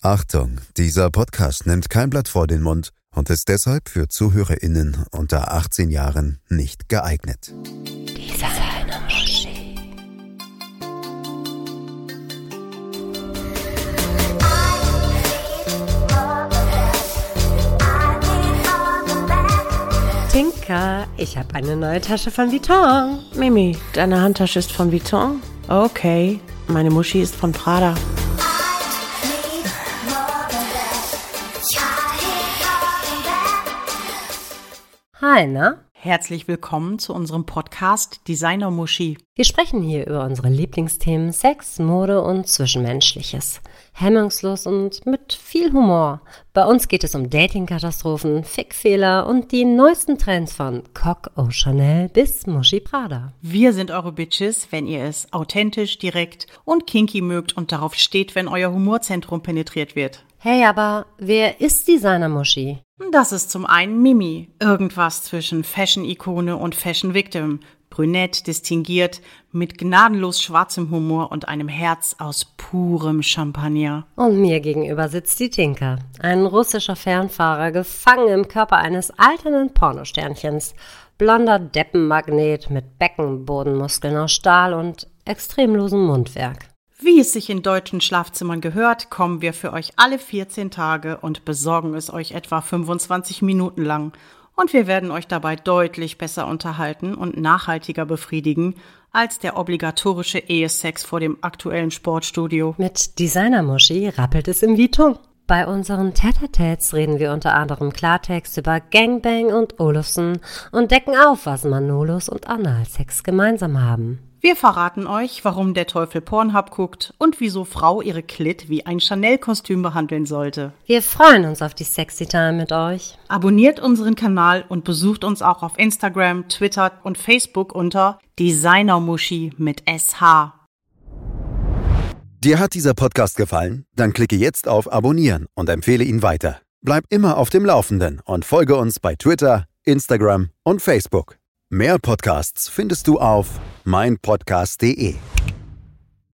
Achtung, dieser Podcast nimmt kein Blatt vor den Mund und ist deshalb für ZuhörerInnen unter 18 Jahren nicht geeignet. Tinka, ich habe eine neue Tasche von Vuitton. Mimi, deine Handtasche ist von Vuitton? Okay. Meine Muschi ist von Prada. Hi, na? Herzlich willkommen zu unserem Podcast Designer Muschi. Wir sprechen hier über unsere Lieblingsthemen Sex, Mode und Zwischenmenschliches. Hemmungslos und mit viel Humor. Bei uns geht es um Dating-Katastrophen, Fickfehler und die neuesten Trends von Coq Chanel bis Muschi Prada. Wir sind eure Bitches, wenn ihr es authentisch, direkt und kinky mögt und darauf steht, wenn euer Humorzentrum penetriert wird. Hey, aber wer ist Designer Muschi? Das ist zum einen Mimi, irgendwas zwischen Fashion-Ikone und Fashion-Victim. Brünett, distinguiert, mit gnadenlos schwarzem Humor und einem Herz aus purem Champagner. Und mir gegenüber sitzt die Tinker, ein russischer Fernfahrer, gefangen im Körper eines alternden Pornosternchens. Blonder Deppenmagnet mit Beckenbodenmuskeln aus Stahl und extrem losem Mundwerk. Wie es sich in deutschen Schlafzimmern gehört, kommen wir für euch alle 14 Tage und besorgen es euch etwa 25 Minuten lang. Und wir werden euch dabei deutlich besser unterhalten und nachhaltiger befriedigen als der obligatorische Ehesex vor dem aktuellen Sportstudio. Mit Designer-Muschi rappelt es im Viton. Bei unseren Tete-Tates reden wir unter anderem Klartext über Gangbang und Olufsen und decken auf, was Manolos und Analsex gemeinsam haben. Wir verraten euch, warum der Teufel Pornhub guckt und wieso Frau ihre Klit wie ein Chanel-Kostüm behandeln sollte. Wir freuen uns auf die Sexy Time mit euch. Abonniert unseren Kanal und besucht uns auch auf Instagram, Twitter und Facebook unter Designermuschi mit SH. Dir hat dieser Podcast gefallen? Dann klicke jetzt auf Abonnieren und empfehle ihn weiter. Bleib immer auf dem Laufenden und folge uns bei Twitter, Instagram und Facebook. Mehr Podcasts findest du auf meinpodcast.de.